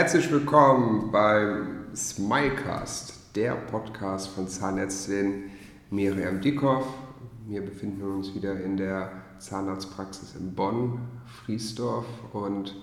Herzlich willkommen beim Smilecast, der Podcast von Zahnärztin Miriam Dickhoff. Wir befinden uns wieder in der Zahnarztpraxis in Bonn, Friesdorf. Und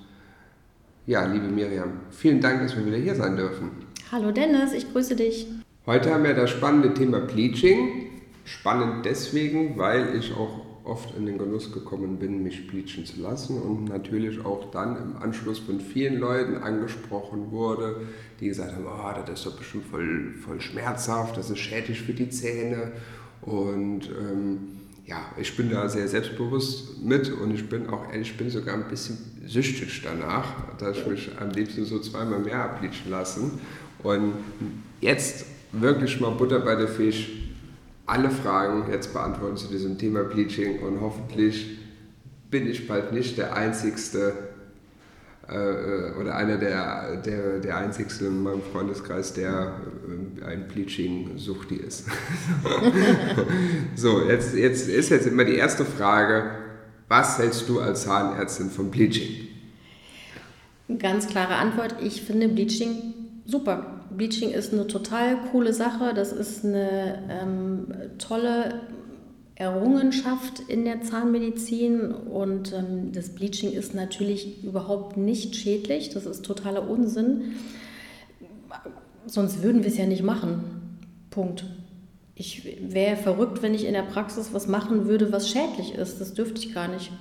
ja, liebe Miriam, vielen Dank, dass wir wieder hier sein dürfen. Hallo Dennis, ich grüße dich. Heute haben wir das spannende Thema Bleaching. Spannend deswegen, weil ich auch oft in den Genuss gekommen bin, mich bleachen zu lassen und natürlich auch dann im Anschluss von vielen Leuten angesprochen wurde, die gesagt haben, oh, das ist doch bestimmt voll, voll schmerzhaft, das ist schädlich für die Zähne. Und ähm, ja, ich bin da sehr selbstbewusst mit und ich bin auch ehrlich, ich bin sogar ein bisschen süchtig danach, dass ich mich am liebsten so zweimal mehr abbleachen lassen. Und jetzt wirklich mal Butter bei der Fisch alle Fragen jetzt beantworten zu diesem Thema Bleaching und hoffentlich bin ich bald nicht der Einzigste äh, äh oder einer der, der, der Einzigste in meinem Freundeskreis, der äh, ein Bleaching-Suchti ist. so, jetzt, jetzt ist jetzt immer die erste Frage, was hältst du als Zahnärztin von Bleaching? Ganz klare Antwort, ich finde Bleaching super. Bleaching ist eine total coole Sache. Das ist eine ähm, tolle Errungenschaft in der Zahnmedizin und ähm, das Bleaching ist natürlich überhaupt nicht schädlich. Das ist totaler Unsinn. Sonst würden wir es ja nicht machen. Punkt. Ich wäre verrückt, wenn ich in der Praxis was machen würde, was schädlich ist. Das dürfte ich gar nicht.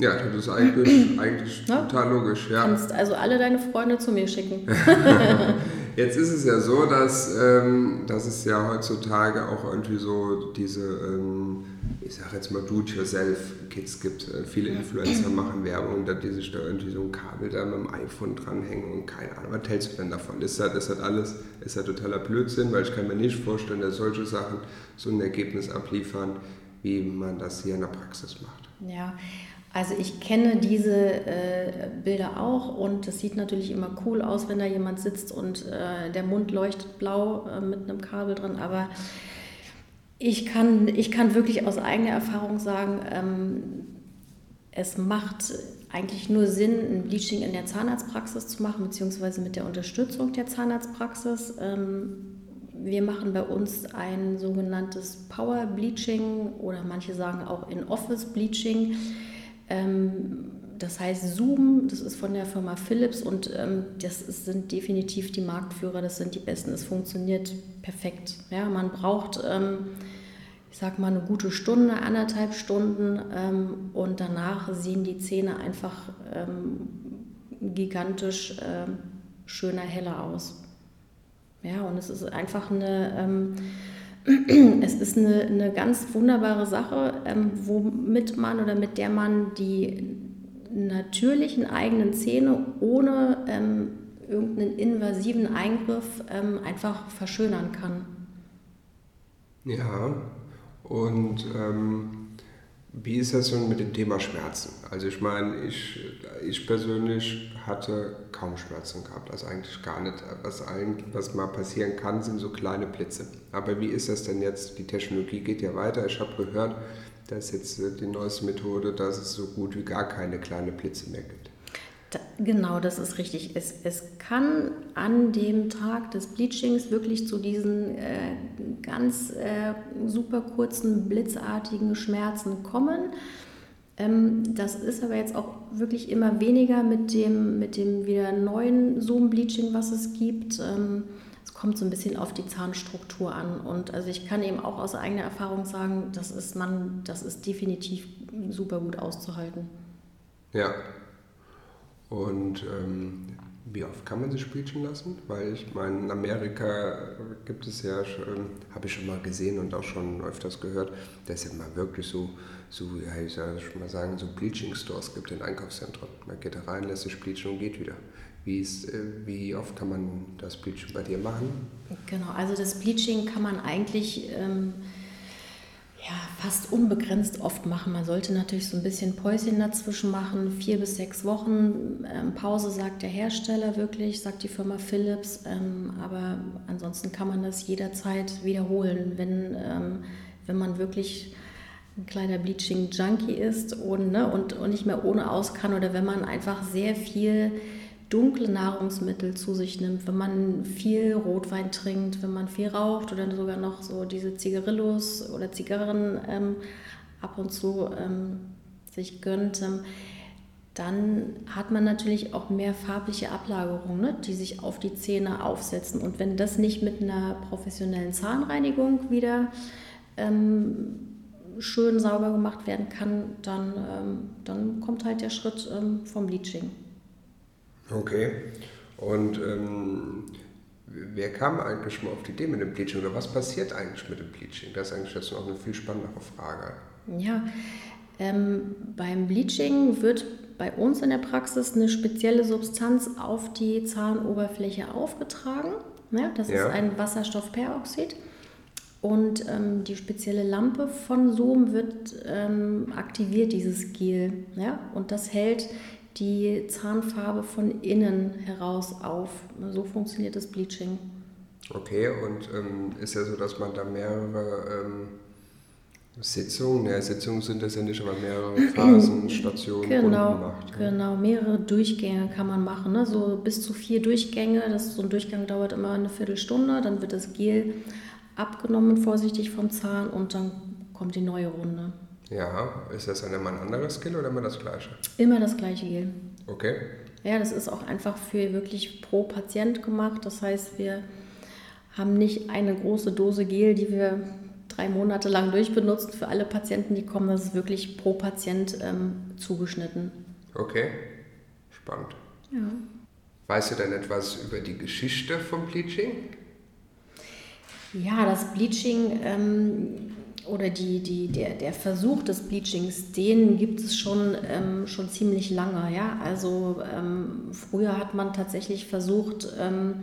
Ja, das ist eigentlich, eigentlich ja? total logisch. Ja. Du kannst also alle deine Freunde zu mir schicken. Jetzt ist es ja so, dass, ähm, dass es ja heutzutage auch irgendwie so diese, ähm, ich sag jetzt mal Do-it-yourself-Kits gibt. Äh, viele Influencer machen Werbung, dass die sich da irgendwie so ein Kabel da mit dem iPhone dranhängen und keine Ahnung. Was hältst du denn davon? Ist das, ist das alles, ist das totaler Blödsinn? Weil ich kann mir nicht vorstellen, dass solche Sachen so ein Ergebnis abliefern, wie man das hier in der Praxis macht. Ja, also ich kenne diese äh, Bilder auch und es sieht natürlich immer cool aus, wenn da jemand sitzt und äh, der Mund leuchtet blau äh, mit einem Kabel dran. Aber ich kann, ich kann wirklich aus eigener Erfahrung sagen, ähm, es macht eigentlich nur Sinn, ein Bleaching in der Zahnarztpraxis zu machen, beziehungsweise mit der Unterstützung der Zahnarztpraxis. Ähm, wir machen bei uns ein sogenanntes Power Bleaching oder manche sagen auch In-Office Bleaching. Ähm, das heißt Zoom, das ist von der Firma Philips und ähm, das sind definitiv die Marktführer, das sind die Besten. Es funktioniert perfekt. Ja, man braucht, ähm, ich sag mal, eine gute Stunde, anderthalb Stunden und danach sehen die Zähne einfach gigantisch schöner, heller aus. Ja, und es ist einfach eine es ist eine, eine ganz wunderbare Sache, ähm, womit man oder mit der man die natürlichen eigenen Zähne ohne ähm, irgendeinen invasiven Eingriff ähm, einfach verschönern kann. Ja, und ähm, wie ist das denn mit dem Thema Schmerzen? Also ich meine, ich, ich persönlich hatte kaum Schmerzen gehabt, also eigentlich gar nicht. Was, was mal passieren kann, sind so kleine Blitze. Aber wie ist das denn jetzt? Die Technologie geht ja weiter. Ich habe gehört, dass jetzt die neueste Methode, dass es so gut wie gar keine kleinen Blitze mehr gibt. Genau, das ist richtig. Es, es kann an dem Tag des Bleachings wirklich zu diesen äh, ganz äh, super kurzen, blitzartigen Schmerzen kommen. Ähm, das ist aber jetzt auch wirklich immer weniger mit dem, mit dem wieder neuen Zoom-Bleaching, was es gibt. Ähm, es kommt so ein bisschen auf die Zahnstruktur an. Und also ich kann eben auch aus eigener Erfahrung sagen, das ist man, das ist definitiv super gut auszuhalten. Ja, und ähm, wie oft kann man sich bleachen lassen? Weil ich meine, in Amerika gibt es ja, habe ich schon mal gesehen und auch schon öfters gehört, dass es ja mal wirklich so, so ja, ich soll schon mal sagen, so Bleaching-Stores gibt in Einkaufszentren. Man geht da rein, lässt sich bleachen und geht wieder. Wie, ist, äh, wie oft kann man das Bleaching bei dir machen? Genau, also das Bleaching kann man eigentlich... Ähm, ja, fast unbegrenzt oft machen. Man sollte natürlich so ein bisschen Päuschen dazwischen machen, vier bis sechs Wochen ähm, Pause, sagt der Hersteller wirklich, sagt die Firma Philips. Ähm, aber ansonsten kann man das jederzeit wiederholen, wenn, ähm, wenn man wirklich ein kleiner Bleaching-Junkie ist und, ne, und, und nicht mehr ohne aus kann oder wenn man einfach sehr viel dunkle Nahrungsmittel zu sich nimmt, wenn man viel Rotwein trinkt, wenn man viel raucht oder sogar noch so diese Zigarillos oder Zigarren ähm, ab und zu ähm, sich gönnt, ähm, dann hat man natürlich auch mehr farbliche Ablagerungen, ne, die sich auf die Zähne aufsetzen. Und wenn das nicht mit einer professionellen Zahnreinigung wieder ähm, schön sauber gemacht werden kann, dann, ähm, dann kommt halt der Schritt ähm, vom Bleaching. Okay. Und ähm, wer kam eigentlich mal auf die Idee mit dem Bleaching oder was passiert eigentlich mit dem Bleaching? Das ist eigentlich jetzt noch eine viel spannendere Frage. Ja, ähm, beim Bleaching wird bei uns in der Praxis eine spezielle Substanz auf die Zahnoberfläche aufgetragen. Ja, das ja. ist ein Wasserstoffperoxid. Und ähm, die spezielle Lampe von Zoom wird ähm, aktiviert, dieses Gel. Ja? Und das hält die Zahnfarbe von innen heraus auf. So funktioniert das Bleaching. Okay, und ähm, ist ja so, dass man da mehrere ähm, Sitzungen, ja, Sitzungen sind das ja nicht, aber mehrere Phasen, Stationen genau, macht. Ja. Genau, mehrere Durchgänge kann man machen. Ne? So bis zu vier Durchgänge. Das, so ein Durchgang dauert immer eine Viertelstunde. Dann wird das Gel abgenommen, vorsichtig vom Zahn und dann kommt die neue Runde. Ja, ist das dann immer ein anderes Gel oder immer das gleiche? Immer das gleiche Gel. Okay. Ja, das ist auch einfach für wirklich pro Patient gemacht. Das heißt, wir haben nicht eine große Dose Gel, die wir drei Monate lang durchbenutzen für alle Patienten, die kommen. Das ist wirklich pro Patient ähm, zugeschnitten. Okay, spannend. Ja. Weißt du denn etwas über die Geschichte vom Bleaching? Ja, das Bleaching ähm, oder die, die, der, der Versuch des Bleachings, den gibt es schon, ähm, schon ziemlich lange. Ja? Also ähm, früher hat man tatsächlich versucht, ähm,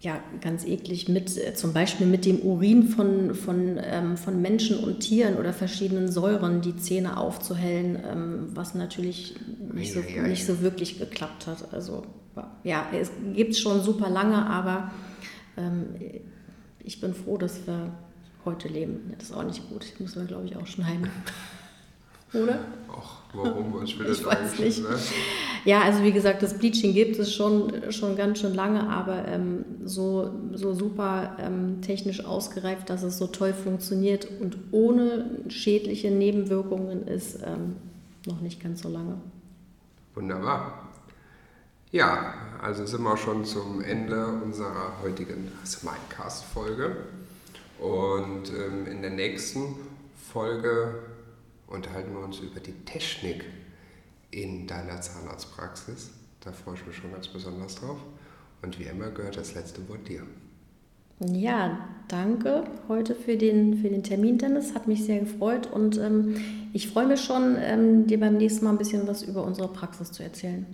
ja, ganz eklig, mit, äh, zum Beispiel mit dem Urin von, von, ähm, von Menschen und Tieren oder verschiedenen Säuren die Zähne aufzuhellen, ähm, was natürlich nicht so, nicht so wirklich geklappt hat. Also ja, es gibt es schon super lange, aber ich bin froh, dass wir heute leben. Das ist auch nicht gut. Das müssen wir, glaube ich, auch schneiden. Oder? Ach, warum? Ich will das ich weiß nicht. Ne? Ja, also wie gesagt, das Bleaching gibt es schon, schon ganz schön lange, aber ähm, so, so super ähm, technisch ausgereift, dass es so toll funktioniert und ohne schädliche Nebenwirkungen ist, ähm, noch nicht ganz so lange. Wunderbar. Ja, also sind wir schon zum Ende unserer heutigen Smilecast-Folge. Und ähm, in der nächsten Folge unterhalten wir uns über die Technik in deiner Zahnarztpraxis. Da freue ich mich schon ganz besonders drauf. Und wie immer gehört das letzte Wort dir. Ja, danke heute für den, für den Termin, Dennis. Hat mich sehr gefreut und ähm, ich freue mich schon, ähm, dir beim nächsten Mal ein bisschen was über unsere Praxis zu erzählen.